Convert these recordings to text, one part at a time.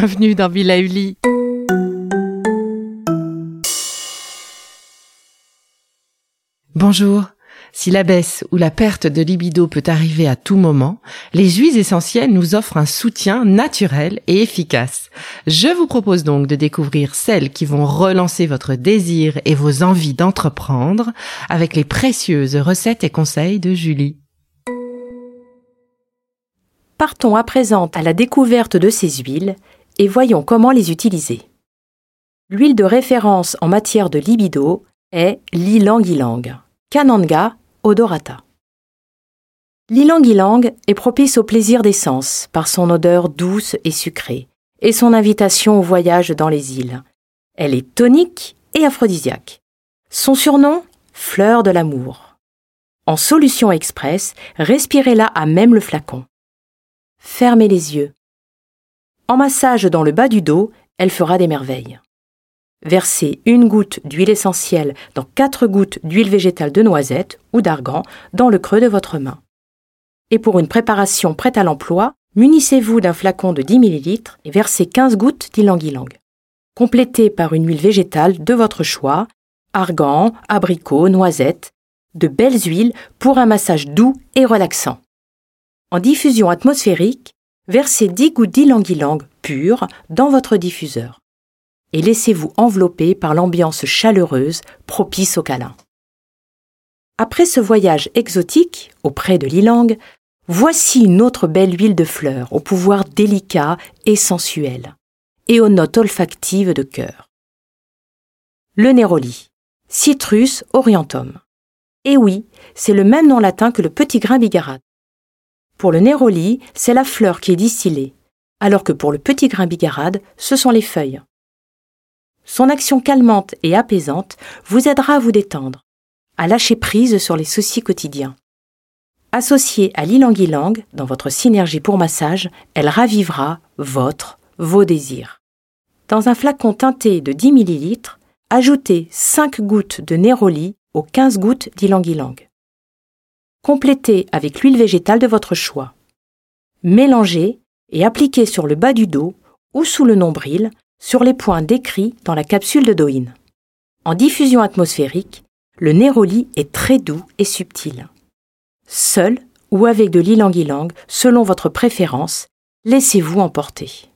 Bienvenue dans Villa Uli. Bonjour. Si la baisse ou la perte de libido peut arriver à tout moment, les huiles essentielles nous offrent un soutien naturel et efficace. Je vous propose donc de découvrir celles qui vont relancer votre désir et vos envies d'entreprendre avec les précieuses recettes et conseils de Julie. Partons à présent à la découverte de ces huiles et voyons comment les utiliser. L'huile de référence en matière de libido est l'ilang-ilang, Cananga odorata. L'ilang-ilang est propice au plaisir des sens par son odeur douce et sucrée et son invitation au voyage dans les îles. Elle est tonique et aphrodisiaque. Son surnom Fleur de l'amour. En solution express, respirez-la à même le flacon. Fermez les yeux en massage dans le bas du dos, elle fera des merveilles. Versez une goutte d'huile essentielle dans quatre gouttes d'huile végétale de noisette ou d'argan dans le creux de votre main. Et pour une préparation prête à l'emploi, munissez-vous d'un flacon de 10 ml et versez 15 gouttes d'ylang-ylang. Complétez par une huile végétale de votre choix, argan, abricot, noisette, de belles huiles pour un massage doux et relaxant. En diffusion atmosphérique, versez 10 gouttes d'ylang-ylang pur dans votre diffuseur et laissez-vous envelopper par l'ambiance chaleureuse propice au câlin. Après ce voyage exotique auprès de l'ilang, voici une autre belle huile de fleurs au pouvoir délicat et sensuel et aux notes olfactives de cœur. Le néroli, Citrus orientum. Et oui, c'est le même nom latin que le petit grain bigarade. Pour le néroli, c'est la fleur qui est distillée, alors que pour le petit grain bigarade, ce sont les feuilles. Son action calmante et apaisante vous aidera à vous détendre, à lâcher prise sur les soucis quotidiens. Associée à l'ilang-ilang dans votre synergie pour massage, elle ravivera votre, vos désirs. Dans un flacon teinté de 10 ml, ajoutez 5 gouttes de néroli aux 15 gouttes d'ylang-ylang. Complétez avec l'huile végétale de votre choix. Mélangez et appliquez sur le bas du dos ou sous le nombril sur les points décrits dans la capsule de. En diffusion atmosphérique, le néroli est très doux et subtil. Seul ou avec de l'ilang-ilang, selon votre préférence, laissez-vous emporter.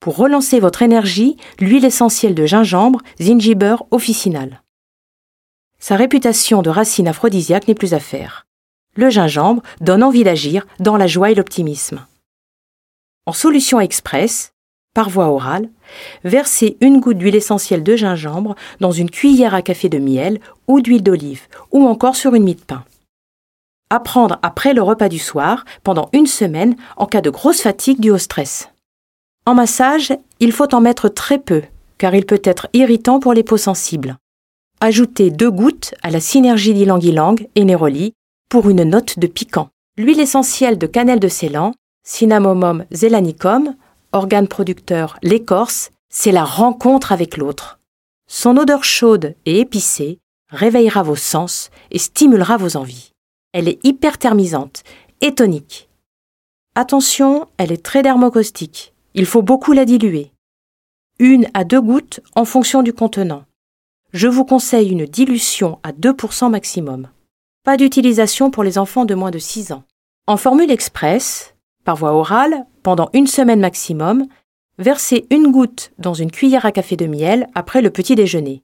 Pour relancer votre énergie, l'huile essentielle de gingembre, zingiber officinal. Sa réputation de racine aphrodisiaque n'est plus à faire le gingembre donne envie d'agir dans la joie et l'optimisme. En solution express, par voie orale, versez une goutte d'huile essentielle de gingembre dans une cuillère à café de miel ou d'huile d'olive, ou encore sur une mie de pain. À prendre après le repas du soir, pendant une semaine, en cas de grosse fatigue due au stress. En massage, il faut en mettre très peu, car il peut être irritant pour les peaux sensibles. Ajoutez deux gouttes à la synergie d'ylang-ylang et néroli pour une note de piquant. L'huile essentielle de cannelle de Ceylan, Cinnamomum zelanicum, organe producteur l'écorce, c'est la rencontre avec l'autre. Son odeur chaude et épicée réveillera vos sens et stimulera vos envies. Elle est hyperthermisante et tonique. Attention, elle est très dermocaustique. Il faut beaucoup la diluer. Une à deux gouttes en fonction du contenant. je vous conseille une dilution à 2% maximum. Pas d'utilisation pour les enfants de moins de 6 ans. En formule express, par voie orale, pendant une semaine maximum, versez une goutte dans une cuillère à café de miel après le petit déjeuner.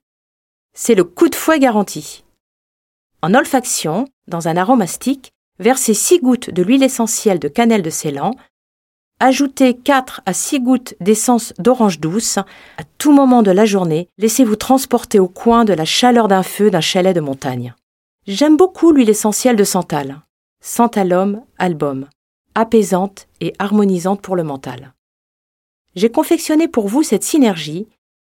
C'est le coup de fouet garanti. En olfaction, dans un aromastique, versez 6 gouttes de l'huile essentielle de cannelle de Ceylan Ajoutez 4 à 6 gouttes d'essence d'orange douce. À tout moment de la journée, laissez-vous transporter au coin de la chaleur d'un feu d'un chalet de montagne. J'aime beaucoup l'huile essentielle de santal. Santalum album. Apaisante et harmonisante pour le mental. J'ai confectionné pour vous cette synergie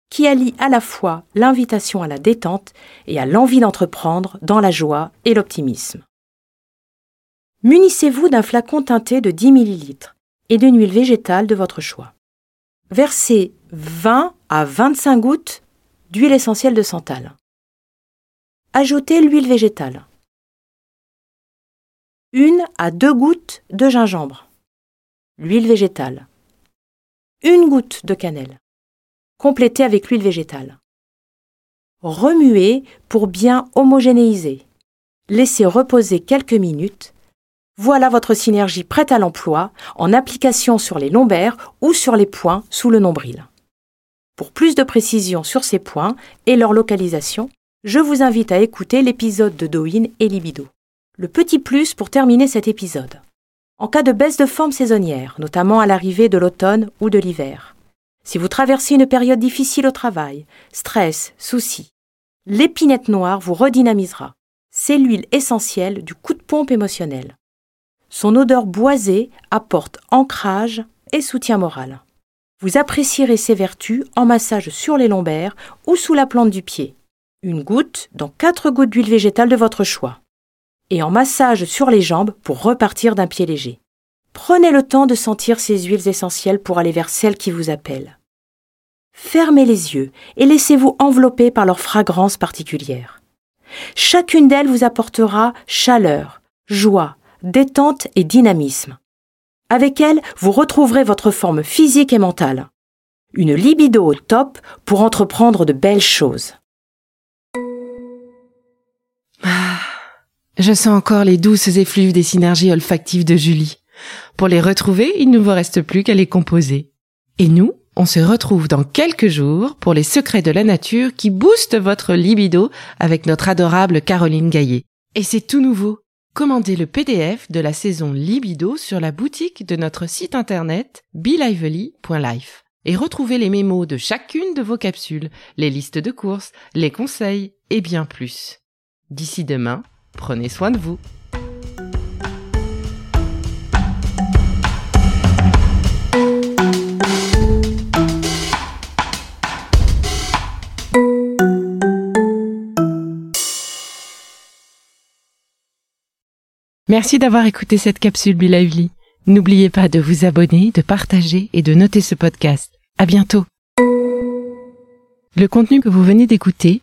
qui allie à la fois l'invitation à la détente et à l'envie d'entreprendre dans la joie et l'optimisme. Munissez-vous d'un flacon teinté de 10 ml et d'une huile végétale de votre choix. Versez 20 à 25 gouttes d'huile essentielle de santal. Ajoutez l'huile végétale. Une à deux gouttes de gingembre. L'huile végétale. Une goutte de cannelle. Complétez avec l'huile végétale. Remuez pour bien homogénéiser. Laissez reposer quelques minutes voilà votre synergie prête à l'emploi en application sur les lombaires ou sur les points sous le nombril. Pour plus de précision sur ces points et leur localisation, je vous invite à écouter l'épisode de Doin et Libido. Le petit plus pour terminer cet épisode. En cas de baisse de forme saisonnière, notamment à l'arrivée de l'automne ou de l'hiver, si vous traversez une période difficile au travail, stress, soucis, l'épinette noire vous redynamisera. C'est l'huile essentielle du coup de pompe émotionnel. Son odeur boisée apporte ancrage et soutien moral. Vous apprécierez ses vertus en massage sur les lombaires ou sous la plante du pied. Une goutte dans quatre gouttes d'huile végétale de votre choix. Et en massage sur les jambes pour repartir d'un pied léger. Prenez le temps de sentir ces huiles essentielles pour aller vers celles qui vous appellent. Fermez les yeux et laissez-vous envelopper par leur fragrance particulière. Chacune d'elles vous apportera chaleur, joie, détente et dynamisme. Avec elle, vous retrouverez votre forme physique et mentale. Une libido au top pour entreprendre de belles choses. Je sens encore les douces effluves des synergies olfactives de Julie. Pour les retrouver, il ne vous reste plus qu'à les composer. Et nous, on se retrouve dans quelques jours pour les secrets de la nature qui boostent votre libido avec notre adorable Caroline Gaillet. Et c'est tout nouveau. Commandez le PDF de la saison Libido sur la boutique de notre site internet belively.life et retrouvez les mémos de chacune de vos capsules, les listes de courses, les conseils et bien plus. D'ici demain, prenez soin de vous. Merci d'avoir écouté cette capsule Be Lively. N'oubliez pas de vous abonner, de partager et de noter ce podcast. À bientôt. Le contenu que vous venez d'écouter